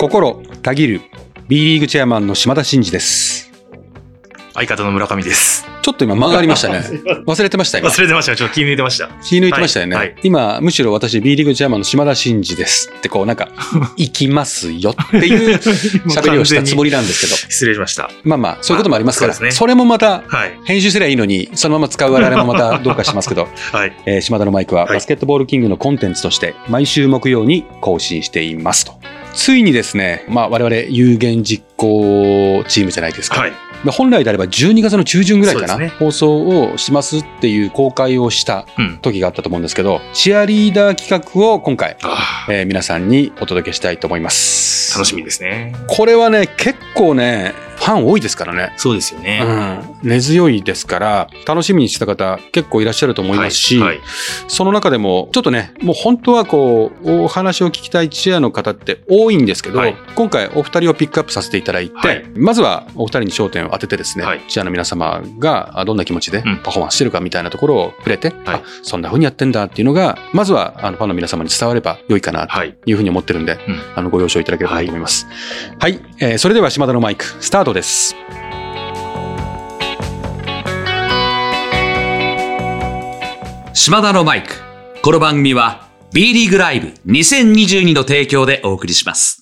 心たぎる B リーグチェアマンの島田真二です相方の村上です。ちょっと今間がありましたね 忘れてました今忘れてました。ちょっと気抜いてました。気抜いてましたよね、はいはい今むしろ私 B リーグチェアマンの島田真二ですってこうなんか 行きますよってい う喋りをしたつもりなんですけど失礼しました。まあまあそういうこともありますから、ねそれもまたはい。編集すればいいのにそのまま使う我々もまたどうかしますけど、はい。えー島田のマイクははいバスケットボールキングのコンテンツとして毎週木曜に更新していますと。ついにですね、まあ、我々有言実行チームじゃないですか、はい。まあ本来であれば12月の中旬ぐらいかな、ね放送をしますっていう公開をしたうん。時があったと思うんですけどチアリーダー企画を今回、あえー皆さんにお届けしたいと思いますー楽しみですね。これはね結構ねファン多いですからね。そうですよね。うん、根強いですから楽しみにした方結構いらっしゃると思いますし、はいはい。その中でもちょっとねもう本当はこうお話を聞きたいチアの方って多いんですけど、はい。今回お二人をピックアップさせていただいて、はい。まずはお二人に焦点を当ててですね、はい。チアの皆様があどんな気持ちでうん。パフォーマンスしてるかみたいなところを触れて、はい。あそんな風にやってんだっていうのがまずはあのファンの皆様に伝われば良いかなとはい。いうふうに思ってるんで、うん。あのご了承いただければなと思います。はい、えーそれでは島田のマイクスタートです。島田のマイク。この番組は B リーグライブ2022の提供でお送りします。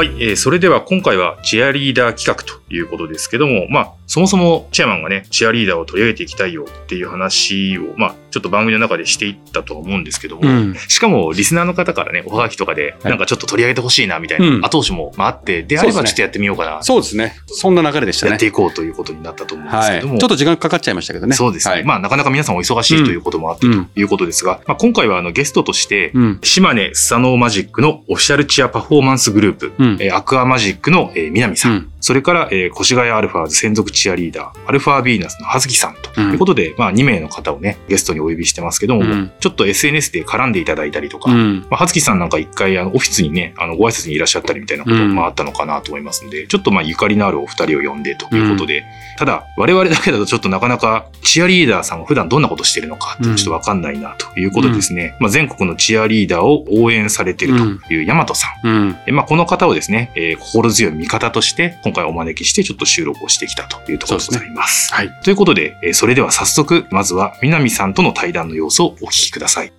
はい、えーそれでは今回はチアリーダー企画ということですけども、まあ、そもそもチェアマンがね、チアリーダーを取り上げていきたいよっていう話を、まあ、ちょっと番組の中でしていったとは思うんですけども、うんしかもリスナーの方からね、おはがきとかで、はいなんかちょっと取り上げてほしいなみたいうんな後押しもまああって、であればちょっとやってみようかな、そうですね。そんな流れでしたね。やっていこうということになったと思うんですはい。ちけども、ょっと時間かかっちゃいましたけどね。そうですね。はい、まあ、なかなか皆さんお忙しいということもあってうんということですが、まあ、今回はあのゲストとして、うん。島根スサノーマジックのオフィシャルチアパフォーマンスグループ、うん。えーアクアマジックの、えー南さんそれから、えー越谷アルファーズ専属チアリーダー、アルファービーナスの葉月さんとうん。いうことで、まあ、2名の方をね、ゲストにお呼びしてますけども、うん。ちょっと SNS で絡んでいただいたりとか、うん。まあ、はつきさんなんか一回あのオフィスにね、あのご挨拶にいらっしゃったりみたいなことうん。もあったのかなと思いますんで、ちょっとまあゆかりのあるお二人を呼んでということで、ただ我々だけだとちょっとなかなかチアリーダーさんが普段どんなことしてるのかちょっとわかんないなということでですね、まあ、全国のチアリーダーを応援されているという大和さん。うん。えまあ、この方をですね、えー心強い味方として今回お招きしてちょっと収録をしてきたというところでございます。はい。ということで、えーそれでは早速、まずは南さんとの対談の様子をお聞きください。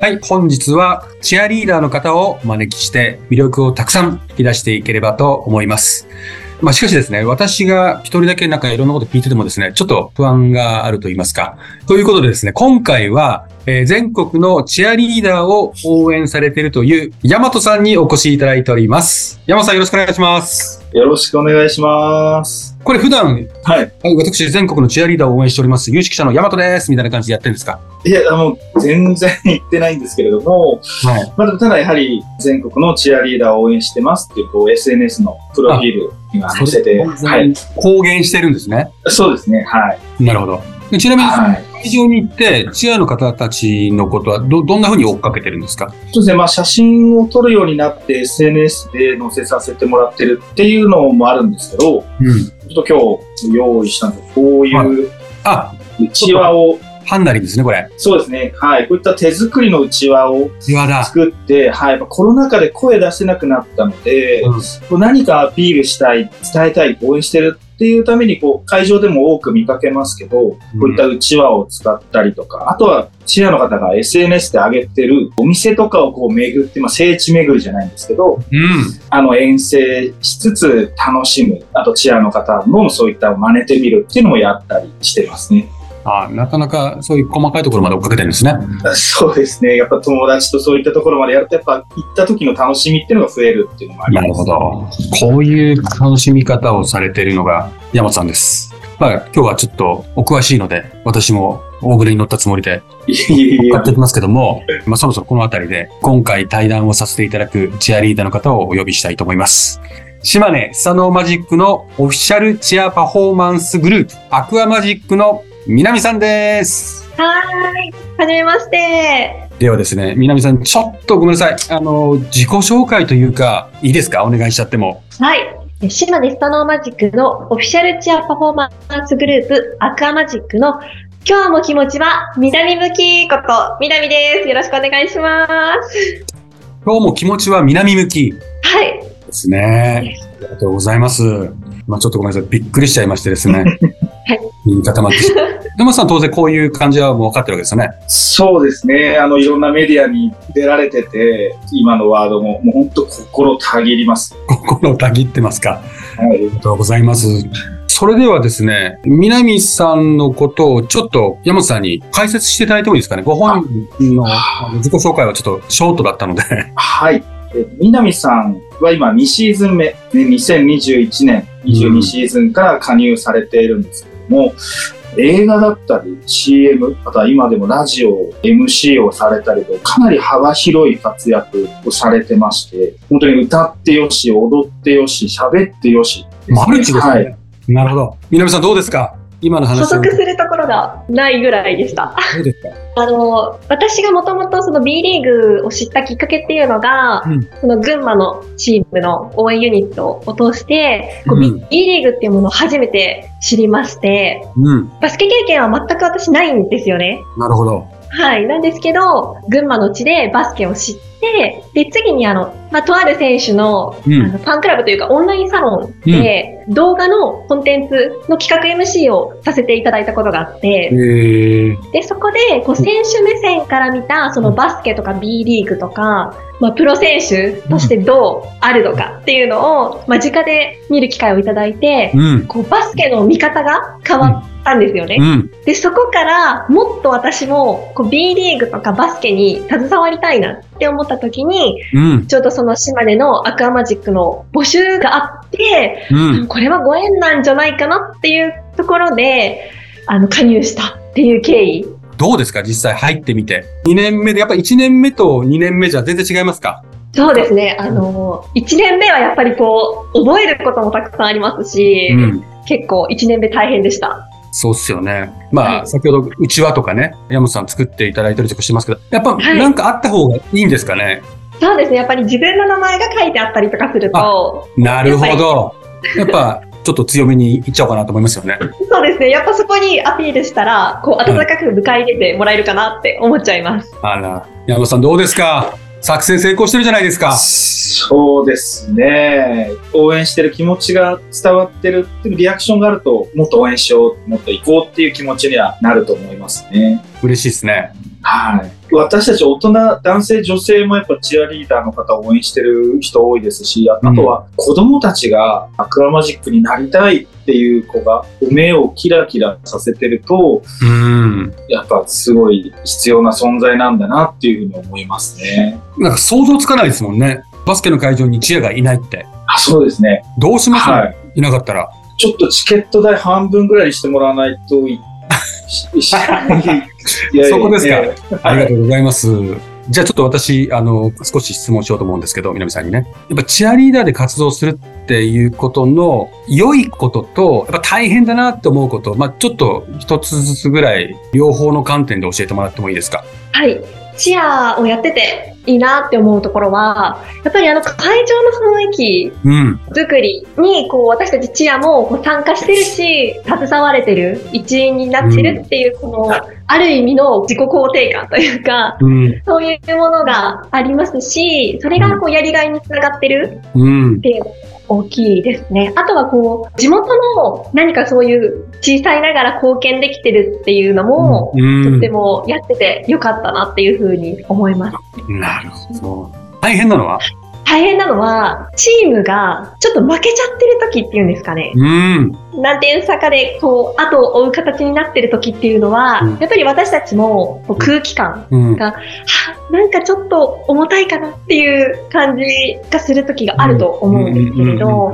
はい。本日はチアリーダーの方をお招きして魅力をたくさん引き出していければと思います。まあしかしですね、私が一人だけなんかいろんなこと聞いててもですね、ちょっと不安があると言いますか。ということでですね、今回は、えー全国のチアリーダーを応援されているというヤマトさんにお越しいただいております。ヤマトさんよろしくお願いします。よろしくお願いします。これ普段、はい。はい、私全国のチアリーダーを応援しております、有識者の大和です。みたいな感じでやってるんですか？いや、あの、全然言ってないんですけれども、はい。まあ、ただやはり全国のチアリーダーを応援してますっていう、こう、SNS のプロフィールには載せて、はい。公言してるんですね。そうですね、はい。なるほど。でちなみに、はい。会場に行って、チアの方たちのことはど、どんな風に追っかけてるんですか？そうですね、まあ、写真を撮るようになって SNS で載せさせてもらってるっていうのもあるんですけど、うん。ちょっと今日用意したんですこういうあ、うちわを、ハンダリンですね、これ。そうですね、はい。こういった手作りのうちわを。作って、はい、まあコロナ禍で声出せなくなったので、うんこう何かアピールしたい、伝えたい、応援してるっていうために、こう、会場でも多く見かけますけど、こういったうちわを使ったりとか、あとは、チアの方が SNS で上げてるお店とかをこう巡って、まあ、聖地巡りじゃないんですけど、うん。あの、遠征しつつ楽しむ、あとチアの方もそういった真似てみるっていうのもやったりしてますね。あなかなかそういう細かいところまで追っかけてるんですね。そうですね。やっぱ友達とそういったところまでやると、やっぱ行った時の楽しみっていうのが増えるっていうのもあります。なるほど。こういう楽しみ方をされているのが山本さんです。まあ、今日はちょっとお詳しいので、私も大船に乗ったつもりでやっていきますけども、まあ、そろそろこの辺りで今回対談をさせていただくチアリーダーの方をお呼びしたいと思います。島根スサノーマジックのオフィシャルチアパフォーマンスグループ、アクアマジックの南さんです。はーい。はじめまして。ではですね、南さん、ちょっとごめんなさい。あの、自己紹介というか、いいですか？お願いしちゃっても。はい。島根スタノーマジックのオフィシャルチアパフォーマンスグループアクアマジックの今日も気持ちは南向きこと南です。よろしくお願いします。今日も気持ちは南向きはい。ですね。ありがとうございます。まあちょっとごめんなさい。びっくりしちゃいましてですね。はい。言い固まってしまう。山さん当然こういう感じはもう分かってるわけですよね。そうですね。あの、いろんなメディアに出られてて、今のワードも、もう本当心たぎります。心をたぎってますか。はいありがとうございます。それではですね、南さんのことをちょっと山本さんに解説していただいてもいいですかね。ご本人の自己紹介はちょっとショートだったので。はい。え南さんは今2シーズン目、ね、2021年22シーズンから加入されているんですけども、映画だったり CM、あとは今でもラジオ、MC をされたりと、かなり幅広い活躍をされてまして、本当に歌ってよし、踊ってよし、喋ってよしね、マルチですね。はい。なるほど。南さんどうですか？今の補話を。足するところがないぐらいでした。あの、私がもともとその B リーグを知ったきっかけっていうのが、うんその群馬のチームの応援ユニットを通して、こううん B, B リーグっていうものを初めて知りまして、うん。バスケ経験は全く私ないんですよね。なるほど。はい。なんですけど、群馬の地でバスケを知って、で、次にあの、まあ、とある選手の,、うんあのファンクラブというかオンラインサロンで、動画のコンテンツの企画 MC をさせていただいたことがあって、えー、で、そこで、こう、選手目線から見た、そのバスケとか B リーグとか、まあ、プロ選手としてどうあるのかっていうのを、間近で見る機会をいただいて、うん。こう、バスケの見方が変わったんですよね。うん。で、そこから、もっと私も、こう、B リーグとかバスケに携わりたいなって思った時に、うん。ちょうどその島根のアクアマジックの募集があって、うん。これはご縁なんじゃないかなっていうところで、あの、加入したっていう経緯どうですか？実際入ってみて。2年目で、やっぱ1年目と2年目じゃ全然違いますか？そうですね。あの、1年目はやっぱりこう、覚えることもたくさんありますし、うん。結構1年目大変でした。そうっすよね。まあ、はい先ほど、うちわとかね、山本さん作っていただいたりとかしてますけど、やっぱ、はいなんかあった方がいいんですかね、そうですね。やっぱり自分の名前が書いてあったりとかすると、なるほど。やっぱ、ちょっと強めにいっちゃおうかなと思いますよね。そうですね。やっぱそこにアピールしたら、こう、温かく迎え入れてもらえるかなって思っちゃいます。あら、山本さんどうですか？作戦成功してるじゃないですか。そうですね。応援してる気持ちが伝わってるっていうリアクションがあると、もっと応援しよう、もっと行こうっていう気持ちにはなると思いますね。嬉しいですね。はい。私たち大人、男性、女性もやっぱチアリーダーの方を応援してる人多いですし、ああとは子供たちがアクアマジックになりたいっていう子が目をキラキラさせてると、うん。やっぱすごい必要な存在なんだなっていうふうに思いますね。なんか想像つかないですもんね。バスケの会場にチアがいないって。あ、そうですね。どうします、はい。いなかったら。ちょっとチケット代半分ぐらいにしてもらわないとい、そこですかええありがとうございます。じゃあちょっと私、あの、少し質問しようと思うんですけど、南さんにね。やっぱチアリーダーで活動するっていうことの良いことと、やっぱ大変だなって思うこと、まあちょっと一つずつぐらい、両方の観点で教えてもらってもいいですか？はい。チアをやってていいなって思うところは、やっぱりあの会場の雰囲気うん。作りに、こう、私たちチアもこう参加してるし、携われてる、一員になってるっていう、この、ある意味の自己肯定感というか、うん。そういうものがありますし、それがこう、やりがいにつながってるうんっ。ていう大きいですね。あとはこう、地元の何かそういう小さいながら貢献できてるっていうのも、うんとってもやっててよかったなっていうふうに思います。なるほど。大変なのは？大変なのは、チームがちょっと負けちゃってる時っていうんですかね。うん。何点差かで、こう、後を追う形になってる時っていうのは、うんやっぱり私たちもこう空気感、うん。はなんかちょっと重たいかなっていう感じがする時があると思うんですけれど、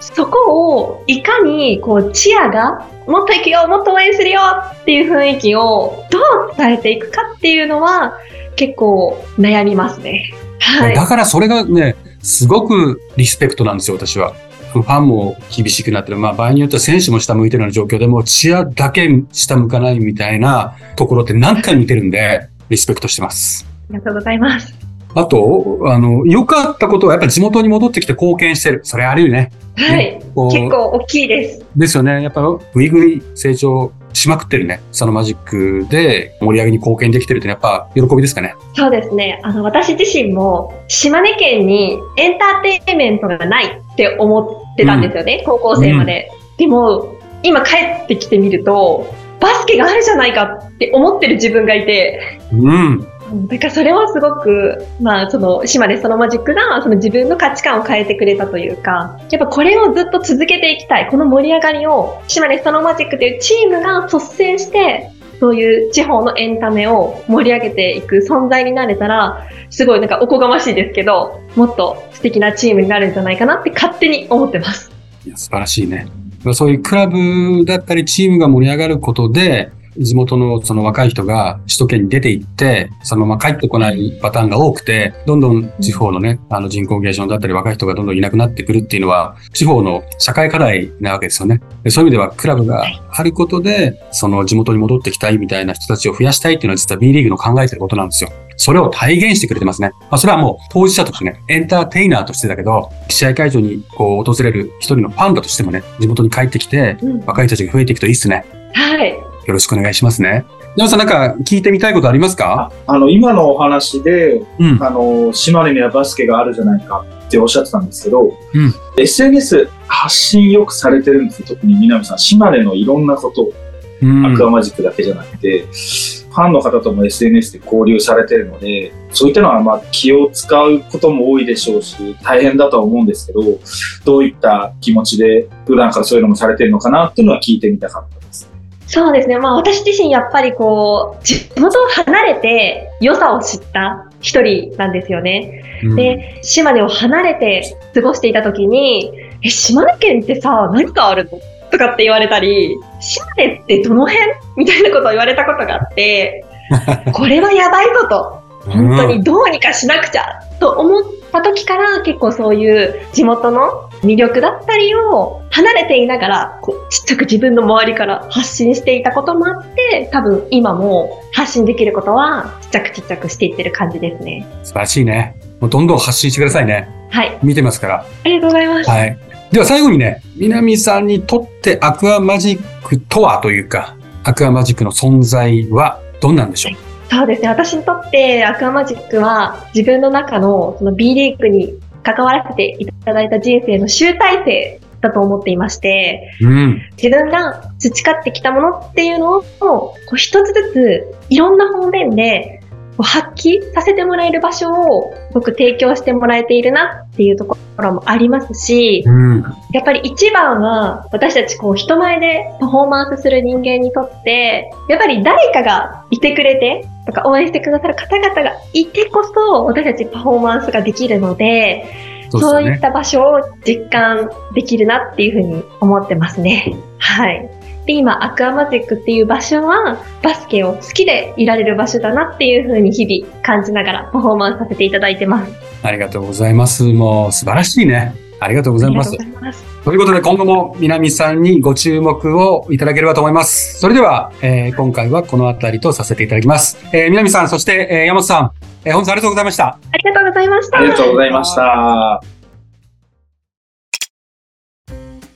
そこをいかにこうチアがもっと行くよもっと応援するよっていう雰囲気をどう伝えていくかっていうのは結構悩みますね。はい。だからそれがね、すごくリスペクトなんですよ、私は。ファンも厳しくなってる。まあ場合によっては選手も下向いてるような状況でも、チアだけ下向かないみたいなところって何回も見てるんで、リスペクトしてます。ありがとうございます。あと、あの、良かったことはやっぱり地元に戻ってきて貢献してる。それあるよね。はい。こう結構大きいです。ですよね。やっぱぐいぐい成長しまくってるね。そのマジックで盛り上げに貢献できてるってやっぱ喜びですかね。そうですね。あの、私自身も島根県にエンターテインメントがないって思ってたんですよね。高校生まで。でも、今帰ってきてみると、バスケがあるじゃないかって思ってる自分がいて、うん。だからそれはすごく、まあ、その、島根そのマジックが、その自分の価値観を変えてくれたというか、やっぱこれをずっと続けていきたい。この盛り上がりを、島根そのマジックというチームが率先して、そういう地方のエンタメを盛り上げていく存在になれたら、すごいなんかおこがましいですけど、もっと素敵なチームになるんじゃないかなって勝手に思ってます。いや素晴らしいね。そういうクラブだったりチームが盛り上がることで、地元のその若い人が首都圏に出て行って、そのまま帰ってこないパターンが多くて、どんどん地方のね、あの人口減少だったり若い人がどんどんいなくなってくるっていうのは、地方の社会課題なわけですよね。でそういう意味ではクラブがあることで、その地元に戻ってきたいみたいな人たちを増やしたいっていうのは実は B リーグの考えてることなんですよ。それを体現してくれてますね。まあ、それはもう当事者としてね、エンターテイナーとしてだけど、試合会場にこう訪れる一人のファンだとしてもね、地元に帰ってきて、うん若い人たちが増えていくといいっすね。はい。よろしくお願いしますね。山さんなんか聞いてみたいことありますか？ああの、今のお話で、うん。あの、島根にはバスケがあるじゃないかっておっしゃってたんですけど、うん SNS 発信よくされてるんですよ。特に南さん、島根のいろんなことを、うんアクアマジックだけじゃなくて、ファンの方とも SNS で交流されてるので、そういったのはまあ気を使うことも多いでしょうし、大変だとは思うんですけど、どういった気持ちで普段からそういうのもされてるのかなっていうのは聞いてみたかっ。そうですね。まあ私自身やっぱりこう、地元を離れて良さを知った一人なんですよね。うん。で、島根を離れて過ごしていた時に、え、島根県ってさ、何があるの？とかって言われたり、島根ってどの辺？みたいなことを言われたことがあって、これはやばいぞと、本当にどうにかしなくちゃと思った時から結構そういう地元の魅力だったりを離れていながらこうちっちゃく自分の周りから発信していたこともあって多分今も発信できることはちっちゃくちっちゃくしていってる感じですね。素晴らしいね。もうどんどん発信してくださいね。はい。見てますから。ありがとうございます。はい。では最後にね、南さんにとってアクアマジックとはというか、アクアマジックの存在はどんなんでしょう？そうですね。私にとってアクアマジックは自分の中のその B リーグに関わらせていただいた人生の集大成だと思っていまして、うん。自分が培ってきたものっていうのをこう一つずついろんな方面で発揮させてもらえる場所をすごく提供してもらえているなっていうところもありますし、うん。やっぱり一番は私たちこう人前でパフォーマンスする人間にとって、やっぱり誰かがいてくれてとか応援してくださる方々がいてこそ私たちパフォーマンスができるので、そうね。そういった場所を実感できるなっていうふうに思ってますね。はい。で、今、アクアマジックっていう場所は、バスケを好きでいられる場所だなっていうふうに日々感じながらパフォーマンスさせていただいてます。ありがとうございます。もう素晴らしいね。ありがとうございますといます。ということで今後も南さんにご注目をいただければと思います。それでは、えー今回はこの辺りとさせていただきます。えー南さん、そして、えー山本さん、えー本日ありがとうございました。ありがとうございました。ありがとうございました。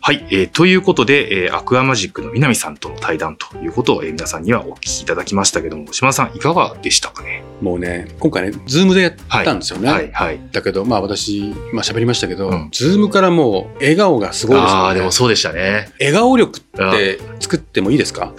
はい、えーということで、えーアクアマジックの南さんとの対談ということを、えー皆さんにはお聞きいただきましたけども、島田さんいかがでしたかね？もうね、今回ね、ズームでやったんですよね。はい、はい。だけど、まあ私、まあ喋りましたけど、うんズームからもう笑顔がすごいですああ、よね。でもそうでしたね。笑顔力って作ってもいいですか？よ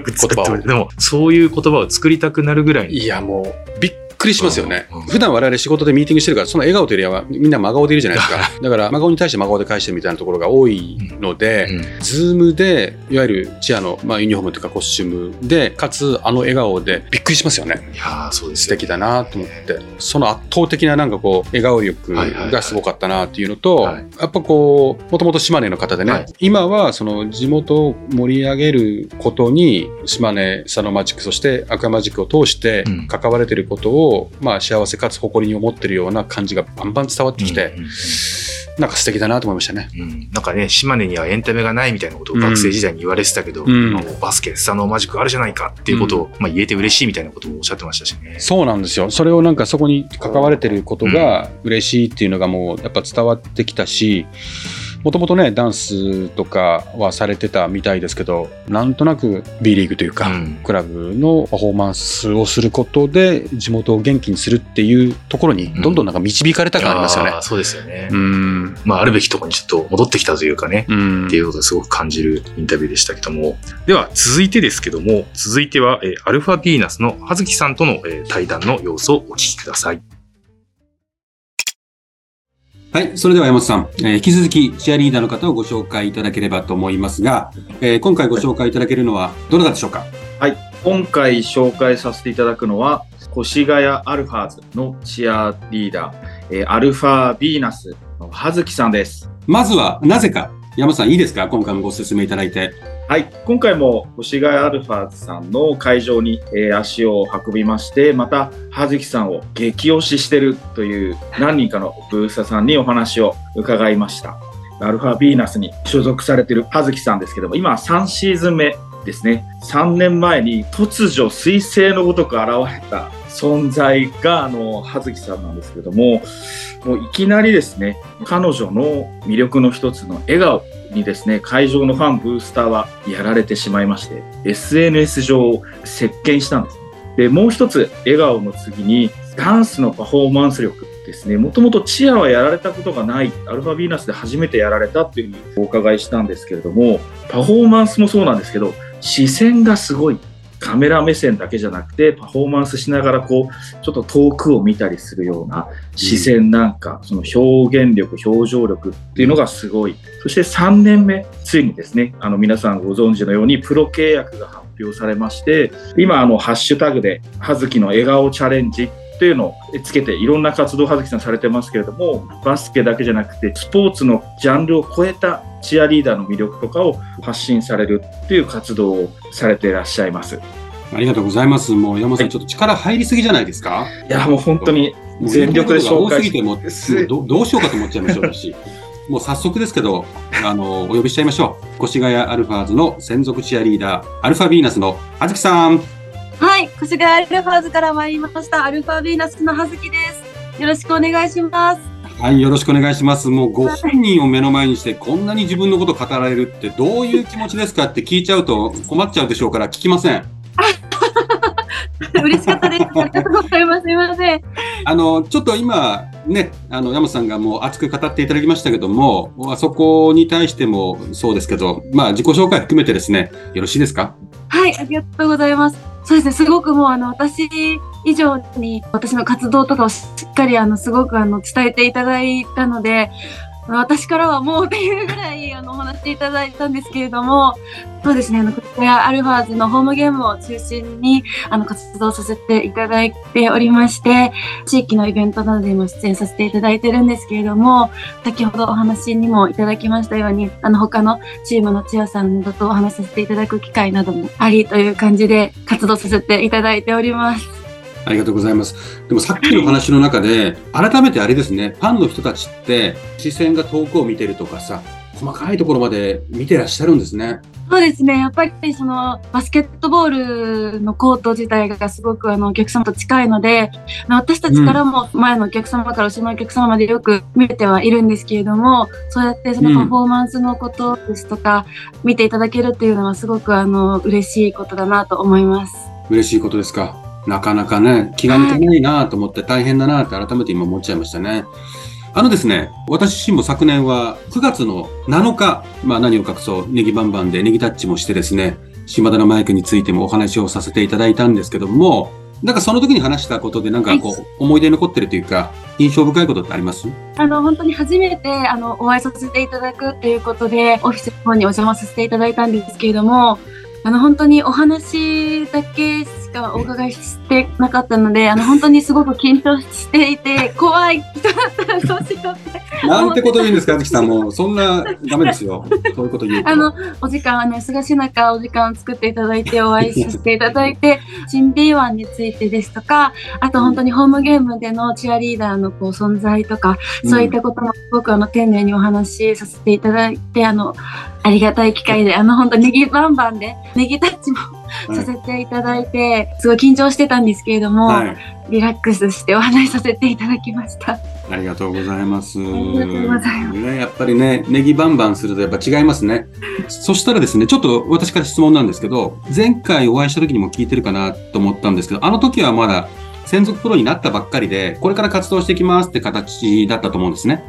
く作って言葉をでも、そういう言葉を作りたくなるぐらいに。いや、もう、びっくりしますよね。うんうん。普段我々仕事でミーティングしてるから、その笑顔というよりはみんな真顔でいるじゃないですか。だから、真顔に対して真顔で返してるみたいなところが多いので、うん。ズームで、いわゆるチアの、まあ、ユニフォームというかコスチュームで、かつあの笑顔でびっくりしますよね。いやーそうです素敵だなと思って、その圧倒的ななんかこう、笑顔力がすごかったなっていうのと、はい。はいはいやっぱこう、もともと島根の方でね、はい。今はその地元を盛り上げることに、島根サノマジック、そしてアクアマジックを通してうん。関われてることを、まあ幸せかつ誇りに思ってるような感じがバンバン伝わってきて、うんうんうんなんか素敵だなと思いましたね。うん、なんかね、島根にはエンタメがないみたいなことを学生時代に言われてたけど、うんバスケ、スタノーマジックあるじゃないかっていうことを、まあ、言えて嬉しいみたいなこともおっしゃってましたしね。そうなんですよ。それをなんかそこに関われてることが嬉しいっていうのがもうやっぱ伝わってきたし、もともとね、ダンスとかはされてたみたいですけど、なんとなく B リーグというか、うんクラブのパフォーマンスをすることで地元を元気にするっていうところにどんどんなんか導かれた感ありますよねあー。そうですよね。うん。まあ、あるべきところにちょっと戻ってきたというかね、うんっていうことをすごく感じるインタビューでしたけども。では、続いてですけども、続いては、えーアルファビーナスの葉月さんとの、えー対談の様子をお聞きください。はい。それでは山本さん、えー引き続きチアリーダーの方をご紹介いただければと思いますが、えー今回ご紹介いただけるのはどなたでしょうか？今回紹介させていただくのは、越谷アルファーズのチアリーダー、えーアルファビーナスの葉月さんです。まずは、なぜか、山本さんいいですか？今回もご説明いただいて。はい、今回も越谷アルファーズさんの会場に、えー足を運びまして、また葉月さんを激推ししてるという何人かのブースターさんにお話を伺いました。アルファビーナスに所属されてる葉月さんですけども、今3シーズン目ですね。3年前に突如彗星のごとく現れた存在があの葉月さんなんですけども、もういきなりですね、彼女の魅力の一つの笑顔にですね、会場のファン、ブースターはやられてしまいまして、SNS 上を席巻したんです。で、もう一つ、笑顔の次に、ダンスのパフォーマンス力ですね。もともとチアはやられたことがない、アルファヴィーナスで初めてやられたっていうふうにお伺いしたんですけれども、パフォーマンスもそうなんですけど、視線がすごい。カメラ目線だけじゃなくて、パフォーマンスしながらこう、ちょっと遠くを見たりするような視線なんか、その表現力、表情力っていうのがすごい。そして3年目、ついにですね、あの皆さんご存知のようにプロ契約が発表されまして、今あのハッシュタグで、葉月の笑顔チャレンジっていうのをつけていろんな活動を葉月さんされてますけれども、バスケだけじゃなくて、スポーツのジャンルを超えたチアリーダーの魅力とかを発信されるっていう活動をされていらっしゃいます。ありがとうございます。もう山本さん、ちょっと力入りすぎじゃないですか？いや、もう本当に全力で紹介多すぎてもうもうどどうしようかと思っちゃいましたし。もう早速ですけど、あの、お呼びしちゃいましょう。越谷アルファーズの専属チアリーダー、アルファビーナスのあずきさん。はい、越谷アルファーズから参りました。アルファビーナスの葉月です。よろしくお願いします。はい、よろしくお願いします。もうご本人を目の前にして、こんなに自分のこと語られるってどういう気持ちですかって聞いちゃうと困っちゃうでしょうから聞きません。嬉しかったです。ありがとうございます。すみません。あの、ちょっと今、ね、あの、山本さんがもう熱く語っていただきましたけども、あそこに対してもそうですけど、まあ、自己紹介含めてですね、よろしいですか？はい、ありがとうございます。そうですね、すごくもうあの、私以上に私の活動とかをしっかりあの、すごくあの、伝えていただいたので、私からはもうっていうぐらいあの、お話しいただいたんですけれども、そうですね、あの、こちらアルファーズのホームゲームを中心に、あの、活動させていただいておりまして、地域のイベントなどでも出演させていただいてるんですけれども、先ほどお話にもいただきましたように、あの、他のチームのチアさんなどとお話しさせていただく機会などもありという感じで活動させていただいております。ありがとうございます。でもさっきの話の中で、改めてあれですね、ファンの人たちって視線が遠くを見てるとかさ、細かいところまで見てらっしゃるんですね。そうですね。やっぱりそのバスケットボールのコート自体がすごくあのお客様と近いので、私たちからも前のお客様から後ろのお客様までよく見れてはいるんですけれども、そうやってそのパフォーマンスのことですとか、見ていただけるっていうのはすごくあの嬉しいことだなと思います。嬉しいことですか。なかなかね、気が抜けないなと思って大変だなって改めて今思っちゃいましたね。あのですね、私自身も昨年は9月の7日、まあ何を隠そう、ネギバンバンでネギタッチもしてですね、島田のマイクについてもお話をさせていただいたんですけども、なんかその時に話したことでなんかこう、思い出に残ってるというか、印象深いことってあります？あの、本当に初めて、あの、お会いさせていただくっていうことで、オフィスの方にお邪魔させていただいたんですけれども、あの、本当にお話だけしかお伺いしてなかったので、あの、本当にすごく緊張していて、怖い人だったらどうしようって。なんてこと言うんですか、あずきさん。もう、そんな、ダメですよ。そういうこと言うと。あの、お時間、あの、忙しい中、お時間を作っていただいて、お会いさせていただいて、新 B1 についてですとか、あと本当にホームゲームでのチアリーダーのこう存在とか、そういったこともすごくあの、丁寧にお話しさせていただいて、あの、ありがたい機会で、あの、本当ネギバンバンで、ネギタッチもはいさせていただいて、すごい緊張してたんですけれども、はい。リラックスしてお話しさせていただきました。ありがとうございます。りがとうございますね、やっぱりね、ネギバンバンするとやっぱ違いますね。そしたらですね、ちょっと私から質問なんですけど、前回お会いした時にも聞いてるかなと思ったんですけど、あの時はまだ専属プロになったばっかりで、これから活動していきますって形だったと思うんですね。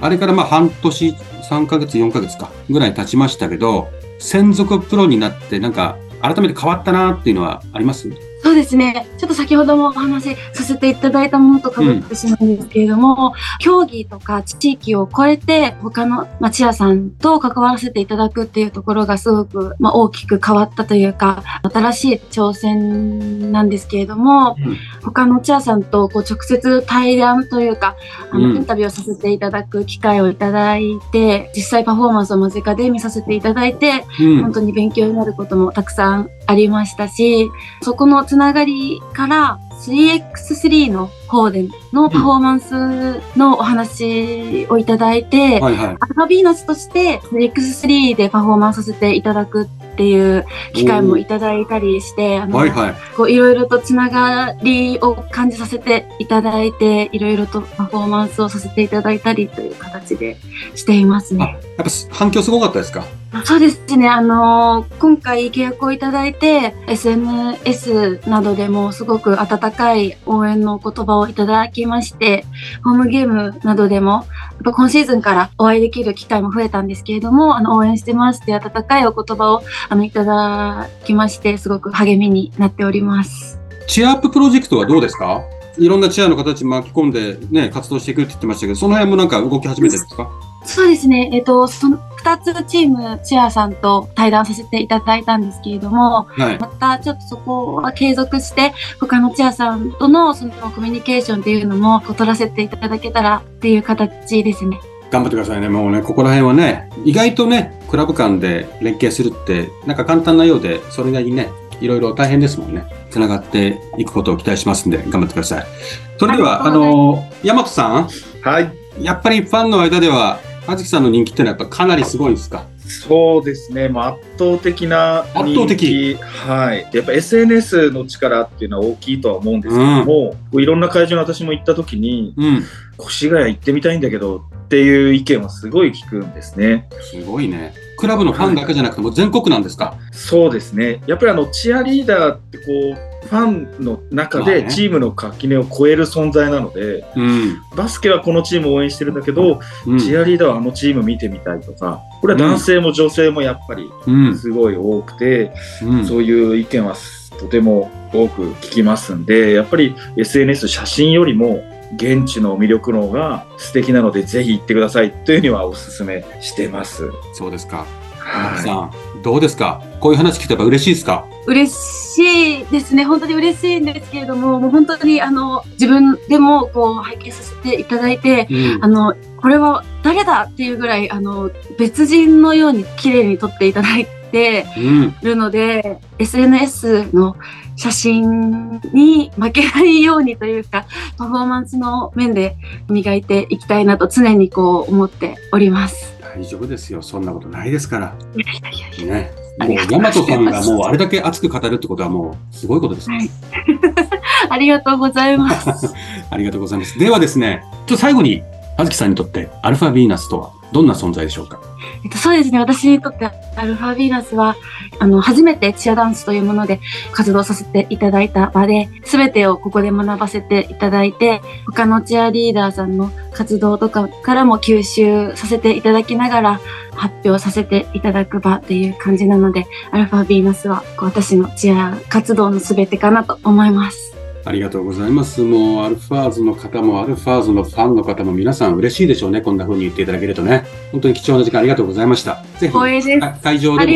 あれからまあ半年、3ヶ月、4ヶ月か、ぐらい経ちましたけど、専属プロになってなんか改めて変わったなっていうのはあります？そうですね。ちょっと先ほどもお話しさせていただいたものとかぶってしまうんですけれども、競技とか地域を超えて他の、まあ、チアさんと関わらせていただくっていうところがすごく、まあ、大きく変わったというか、新しい挑戦なんですけれども、うん。他のチアさんとこう直接対談というか、あの、うん。インタビューをさせていただく機会をいただいて、実際パフォーマンスを間近で見させていただいて、うん。本当に勉強になることもたくさんありましたし、そこのつながりから 3x3 の方でのパフォーマンスのお話をいただいて、はいはい。アルファビーナスとして 3x3 でパフォーマンスさせていただくっていう機会もいただいたりして、あの、はいはい。こういろいろとつながりを感じさせていただいて、いろいろとパフォーマンスをさせていただいたりという形でしていますね。やっぱ反響すごかったですか？そうですね。あのー今回契約をいただいて、SNS などでもすごく温かい応援の言葉をいただきまして、ホームゲームなどでも、やっぱ今シーズンからお会いできる機会も増えたんですけれども、あの、応援してますって温かいお言葉を、あの、いただきまして、すごく励みになっております。チアアッププロジェクトはどうですか？いろんなチアの形巻き込んでね、活動していくって言ってましたけど、その辺もなんか動き始めてるんですか？そうですね。えっと、その二つチーム、チアさんと対談させていただいたんですけれども、はい。またちょっとそこは継続して他のチアさんとのそのコミュニケーションっていうのも取らせていただけたらっていう形ですね。頑張ってくださいね。もうね、ここら辺はね、意外とね、クラブ間で連携するって、なんか簡単なようで、それなりにね、いろいろ大変ですもんね。つながっていくことを期待しますんで、頑張ってください。それでは、あの、ヤマトさん、はい。やっぱりファンの間では、あずきさんの人気っていうのはやっぱかなりすごいんですか？そうですね、まあ、圧倒的な人気圧倒的？はい、やっぱ SNS の力っていうのは大きいとは思うんですけども、こういろんな会場に私も行った時に、うん。越谷行ってみたいんだけどっていう意見はすごい聞くんですね。すごいね。クラブのファンだけじゃなくて、もう全国なんですか？そうですね、やっぱりあのチアリーダーってこう、ファンの中でチームの垣根を超える存在なので、うん。バスケはこのチームを応援してるんだけど、うん。チアリーダーはあのチーム見てみたいとか、これは男性も女性もやっぱりうん。すごい多くて、うん。そういう意見はとても多く聞きますんで、やっぱり SNS 写真よりも現地の魅力の方が素敵なので、ぜひ行ってくださいというにはお勧めしてます。そうですか。はさん、どうですか？こういう話聞けば嬉しいですか？嬉しいですね。本当に嬉しいんですけれども、もう本当にあの自分でもこう拝見させていただいて、うんあの、これは誰だっていうぐらい、あの、別人のように綺麗に撮っていただいてうん。るので、SNS の写真に負けないようにというか、パフォーマンスの面で磨いていきたいなと常にこう思っております。大丈夫ですよ。そんなことないですから。ね。あもう、りがとうございますヤマトさんがもうあれだけ熱く語るってことはもう、すごいことです。はい ありがとうございます。ありがとうございます。ではですね、ちょっと最後に、あずきさんにとって、アルファヴィーナスとはどんな存在でしょうか？えっと、そうですね。私にとってアルファヴィーナスは、あの、初めてチアダンスというもので活動させていただいた場で、すべてをここで学ばせていただいて、他のチアリーダーさんの活動とかからも吸収させていただきながら、発表させていただく場っていう感じなので、アルファヴィーナスは私のチア活動のすべてかなと思います。ありがとうございます。もう、アルファーズの方も、アルファーズのファンの方も、皆さん嬉しいでしょうね。こんな風に言っていただけるとね。本当に貴重な時間ありがとうございました。ぜひ、会場で。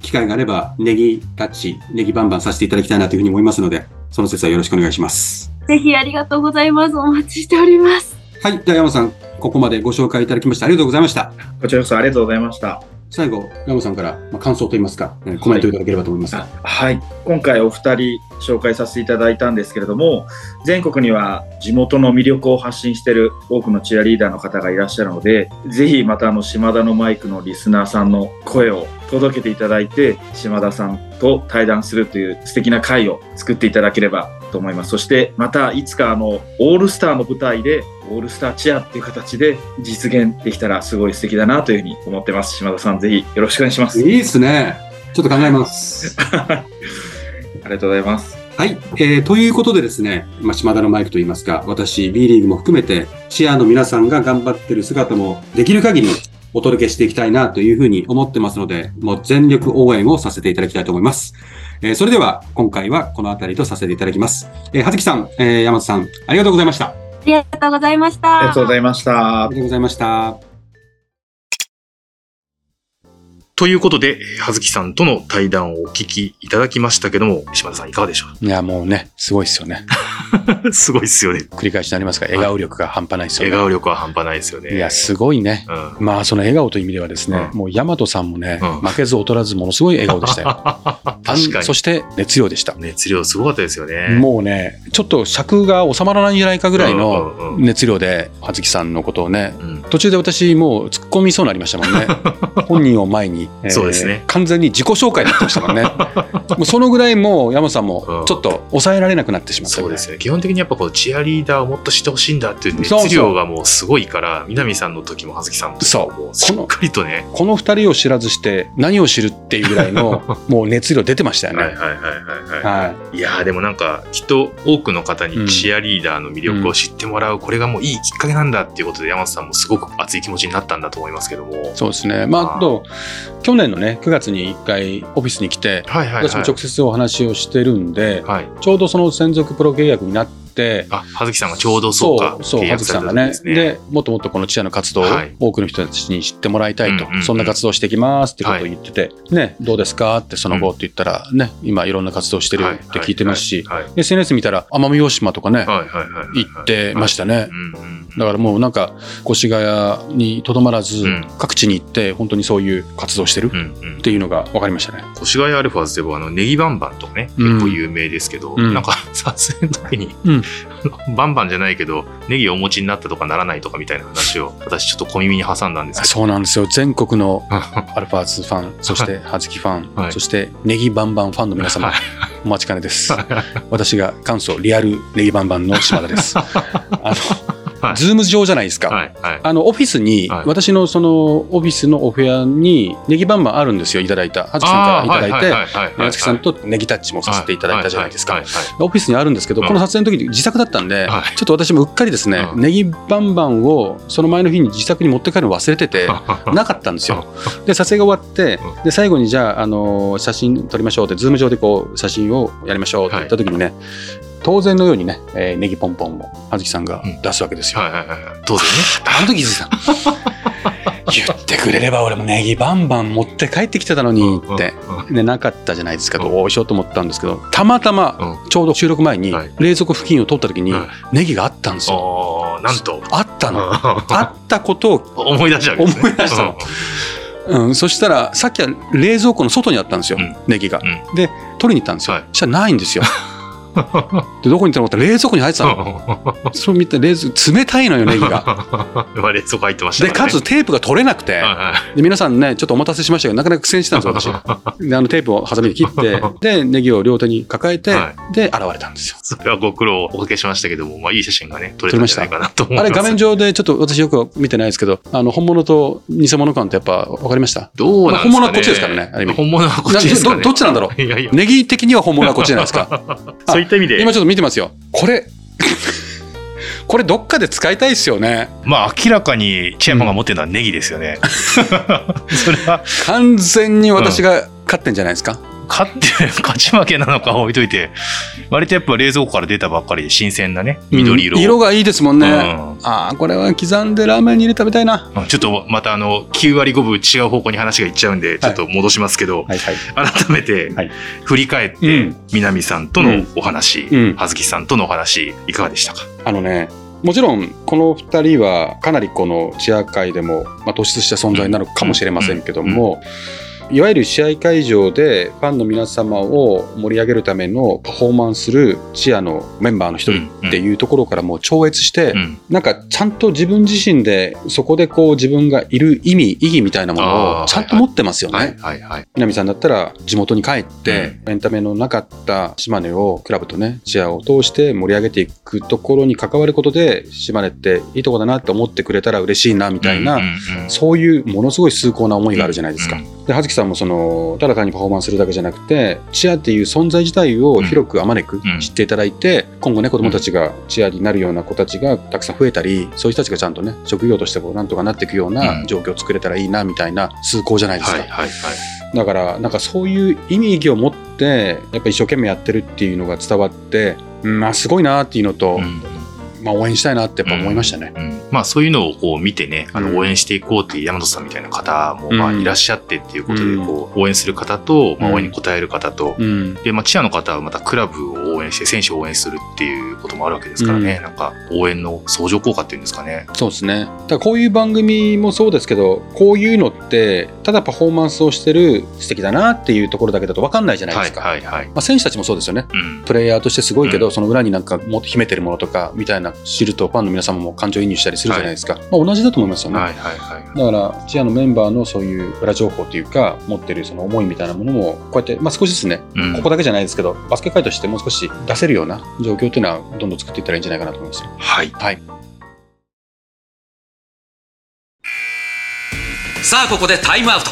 機会があれば、ネギタッチ、ネギバンバンさせていただきたいなというふうに思いますので、その説はよろしくお願いします。ぜひありがとうございます。お待ちしております。はい。では山さん、ここまでご紹介いただきましてありがとうございました。こちらこそありがとうございました。最後、山さんから、まあ、感想といいますか、コメントいただければと思いますが。はい。今回お二人紹介させていただいたんですけれども、全国には地元の魅力を発信している多くのチアリーダーの方がいらっしゃるので、ぜひまたあの島田のマイクのリスナーさんの声を届けていただいて、島田さんと対談するという素敵な会を作っていただければと思います。そしてまたいつかあのオールスターの舞台でオールスターチアっていう形で実現できたらすごい素敵だなというふうに思ってます。島田さんぜひよろしくお願いします。いいですね。ちょっと考えます。ありがとうございます。はい、えーということでですね、まあ、島田のマイクといいますか、私、B リーグも含めて、チアの皆さんが頑張ってる姿もできる限りお届けしていきたいなというふうに思ってますので、もう全力応援をさせていただきたいと思います。えーそれでは、今回はこの辺りとさせていただきます。えー、はずきさん、えー、山田さん、ありがとうございました。あありがとうございました。ありがとうございましたりが。とうございました。ということで、はずきさんとの対談をお聞きいただきましたけども、島田さんいかがでしょいや、もうね、すごいですよね。う すごいっすよね。繰り返しになりますが、笑顔力が半端ないですよね。笑顔力は半端ないですよね。いや、すごいね。うん。まあ、その笑顔という意味ではですね、うもう、大和さんもね、うん負けず劣らず、ものすごい笑顔でしたよ。確かに。そして、熱量でした。熱量すごかったですよね。もうね、ちょっと尺が収まらないんじゃないかぐらいのうんうんうん熱量で、葉月さんのことをね、うん。途中で私もう突っ込みそうになりましたもんね。本人を前に、えーそうですね完全に自己紹介になってましたもんね。もうそのぐらいもう山さんもちょっと抑えられなくなってしまったぐらい。そうですね。基本的にやっぱこう、チアリーダーをもっとしてほしいんだっていう熱量がもうすごいから、南さんの時も葉月さんの時もしっかりとね。この二人を知らずして何を知るっていうぐらいの もう熱量出てましたよね。はいはいはいはいはい。はい。いやーでもなんかきっと多くの方にチアリーダーの魅力を知ってもらう、これがもういいきっかけなんだっていうことで山本さんもすごく熱い気持ちになったんだと思いますけども。そうですね。まあ、あと、去年のね、9月に一回オフィスに来て、はいはいはい。私も直接お話をしてるんで、はい。ちょうどその専属プロ契約になって、あ、葉月さんがちょうどそうか。そう、契葉月さんがね。でもっともっとこのチアの活動をはい。多くの人たちに知ってもらいたいと、そんな活動していきますってことを言ってて、ね、どうですかってその後って言ったら、ね、今いろんな活動してるはいって聞いてますし、はい。SNS 見たら奄美大島とかね。行ってましたね。だからもうなんか、越谷にとどまらず、うん。各地に行って本当にそういう活動してるっていうのが分かりましたね。越谷アルファーズではあのネギバンバンとかね、うん。結構有名ですけど、うん。なんか 撮影の時に、うん バンバンじゃないけど、ネギをお持ちになったとかならないとかみたいな話を私ちょっと小耳に挟んだんですけそうなんですよ。全国のど。アルファーズファン、そして葉月ファン、はいそしてネギバンバンファンの皆様、はいお待ちかねです。私が元祖リアルネギバンバンの島田です。あの、はい。ズーム上じゃないですか。はいはい。あの、オフィスに、はい。私のその、オフィスのお部屋に、ネギバンバンあるんですよ、いただいた。葉月さんからいただいて、葉月さんとネギタッチもさせていただいたじゃないですか。オフィスにあるんですけど、うん。この撮影の時に自宅だったんで、はい。ちょっと私もうっかりですね、うん。ネギバンバンをその前の日に自宅に持って帰るの忘れてて、なかったんですよ。で、撮影が終わってう、で、最後にじゃあ、あのー写真撮りましょうって、ズーム上でこう、写真をやりましょうって言った時にね、当然のようにね、えーネギポンポンを葉月さんが出すわけですよ。はいはいはいはい。当然ね。あの時気づいた。言ってくれれば俺もネギバンバン持って帰ってきてたのにって。うん。でなかったじゃないですか、うんどうしようと思ったんですけど、たまたまうちょうど収録前にはい冷蔵庫付近を通った時にはいネギがあったんですよ。なんと。あったの。あったことを思い出したわけですね思い出したのうん、そしたらさっきは冷蔵庫の外にあったんですよ、うんネギが。うんで取りに行ったんですよ。はいそしたらないんですよ。で どこに行ったのかって冷蔵庫に入ってたの。そう見て冷蔵冷たいのよ ネギが。まあ冷蔵庫入ってましたでかつテープが取れなくて、で皆さんねちょっとお待たせしましたけどなかなか苦戦してたんですよ私。であのテープをハサミで切ってでネギを両手に抱えて、はで現れたんですよ。それはご苦労をおかけしましたけども、まあいい写真がね、撮れたんじゃないかなと思います。あれ画面上でちょっと私よく見てないですけどあの本物と偽物感ってやっぱ分かりました？どうなんですかね。まあ本物はこっちですからね本物はこっちですからね。どっちなんだろう？いやいや、ネギ的には本物はこっちじゃないですか？そういった意味で、今ちょっと見てますよ。これ、これどっかで使いたいですよね。まあ明らかにチェアマンが持ってるのはネギですよね。それは、完全に私が勝ってんじゃないですか。勝って、勝ち負けなのか置いといて、割とやっぱ冷蔵庫から出たばっかりで新鮮なね、緑色を。うん。色。がいいですもんね。うん。ああ、これは刻んでラーメンに入れて食べたいな。ちょっとまたあの、9割5分違う方向に話がいっちゃうんで、ちょっと戻しますけど、はいはい。改めてはい。振り返って、うん。南さんとのお話、うん。葉月さんとのお話、いかがでしたか？あのね、もちろんこの2人はかなりこのチア界でも、まあ、突出した存在なのかもしれませんけども、いわゆる試合会場でファンの皆様を盛り上げるためのパフォーマンスするチアのメンバーの一人っていうところからもう超越して、うん。なんかちゃんと自分自身でそこでこう自分がいる意味意義みたいなものをちゃんと持ってますよね。南さんだったら地元に帰って、エンタメのなかった島根をクラブとねチアを通して盛り上げていくところに関わることで島根っていいとこだなって思ってくれたら嬉しいなみたいな、うんうんうんそういうものすごい崇高な思いがあるじゃないですか。うんで葉月さんもそのただ単にパフォーマンスするだけじゃなくてチアっていう存在自体を広くあまねくうん知っていただいて、今後ね子供たちがチアになるような子たちがたくさん増えたりそういう人たちがちゃんとね職業としてこうなんとかなっていくよううなん状況を作れたらいいなみたいな崇高じゃないですか。はいはいはい。だからなんかそういう意味意義を持ってやっぱ一生懸命やってるっていうのが伝わって、うんまあすごいなっていうのと、うんまあ応援したいなってやっぱ思いましたね。うんまあそういうのをこう見てね、あうんの応援していこうっていう山本さんみたいな方もまあうんいらっしゃってっていうことでうんこう応援する方と、まあうん応援に応える方と、うん、で、まあ、チアの方はまたクラブを応援して選手を応援するっていうこともあるわけですからね、うんなんか応援の相乗効果っていうんですかね。そうですね。だこういう番組もそうですけど、こういうのってただパフォーマンスをしてる素敵だなっていうところだけだと分かんないじゃないはいですか。はいはい。まあ、選手たちもそうですよね。うん。プレイヤーとしてすごいけど、うんその裏になんかも秘めてるものとかみたいな知るとファンの皆様も感情移入したりするじゃないですか。まあ、同じだと思いますよね。はいはいはい。だから、チアのメンバーのそういう裏情報というか、持ってるその思いみたいなものも、こうやって、まあ、少しずつね、うんここだけじゃないですけど、バスケ界としてもう少し出せるような状況っていうのは、どんどん作っていったらいいんじゃないかなと思いますよ。はい。はい。さあここでタイムアウト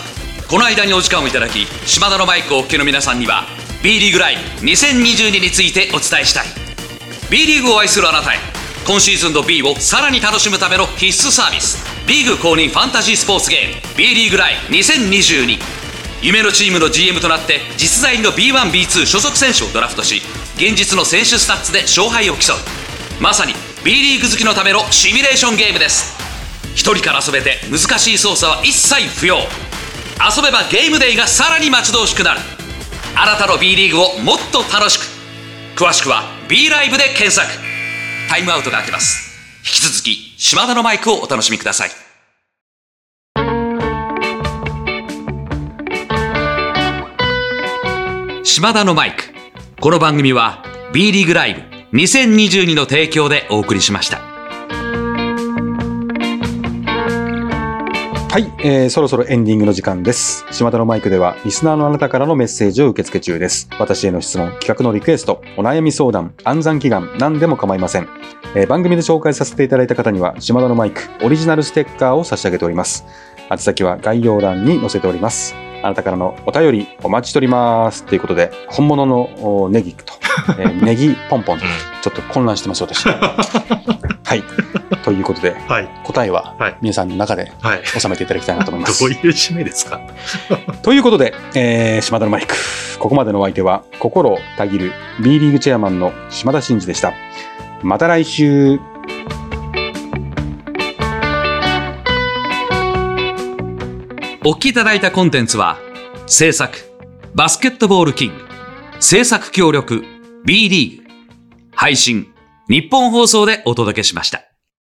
この間にお時間をいただき島田のマイクをお聞きの皆さんには B リーグライブ2022についてお伝えしたい B リーグを愛するあなたへ今シーズンの B をさらに楽しむための必須サービス。リーグ公認ファンタジースポーツゲーム。B リーグライ2022夢のチームの GM となって実在の B1B2 所属選手をドラフトし現実の選手スタッツで勝敗を競う。まさに B リーグ好きのためのシミュレーションゲームです。一人から遊べて難しい操作は一切不要。遊べばゲームデイがさらに待ち遠しくなる。あなたの B リーグをもっと楽しく。詳しくは B ライブで検索。タイムアウトが明けます。引き続き島田のマイクをお楽しみください。島田のマイク。この番組は B リーグライブ2022の提供でお送りしました。はい、えーそろそろエンディングの時間です。島田のマイクでは、リスナーのあなたからのメッセージを受け付け中です。私への質問、企画のリクエスト、お悩み相談、暗算祈願、何でも構いません。えー番組で紹介させていただいた方には、島田のマイク、オリジナルステッカーを差し上げております。宛先は概要欄に載せております。あなたからのお便りお待ちしております。ということで、本物のおネギと、えー ネギポンポンと、ちょっと混乱してます、私。はい。ということで、はい。答えははい皆さんの中ではい。収めていただきたいなと思います。どういう締めですか？ということで、えー島田のマイク。ここまでのお相手は、心をたぎる B リーグチェアマンの島田真二でした。また来週。お聞きいただいたコンテンツは制作バスケットボールキング制作協力 B リーグ配信日本放送でお届けしました。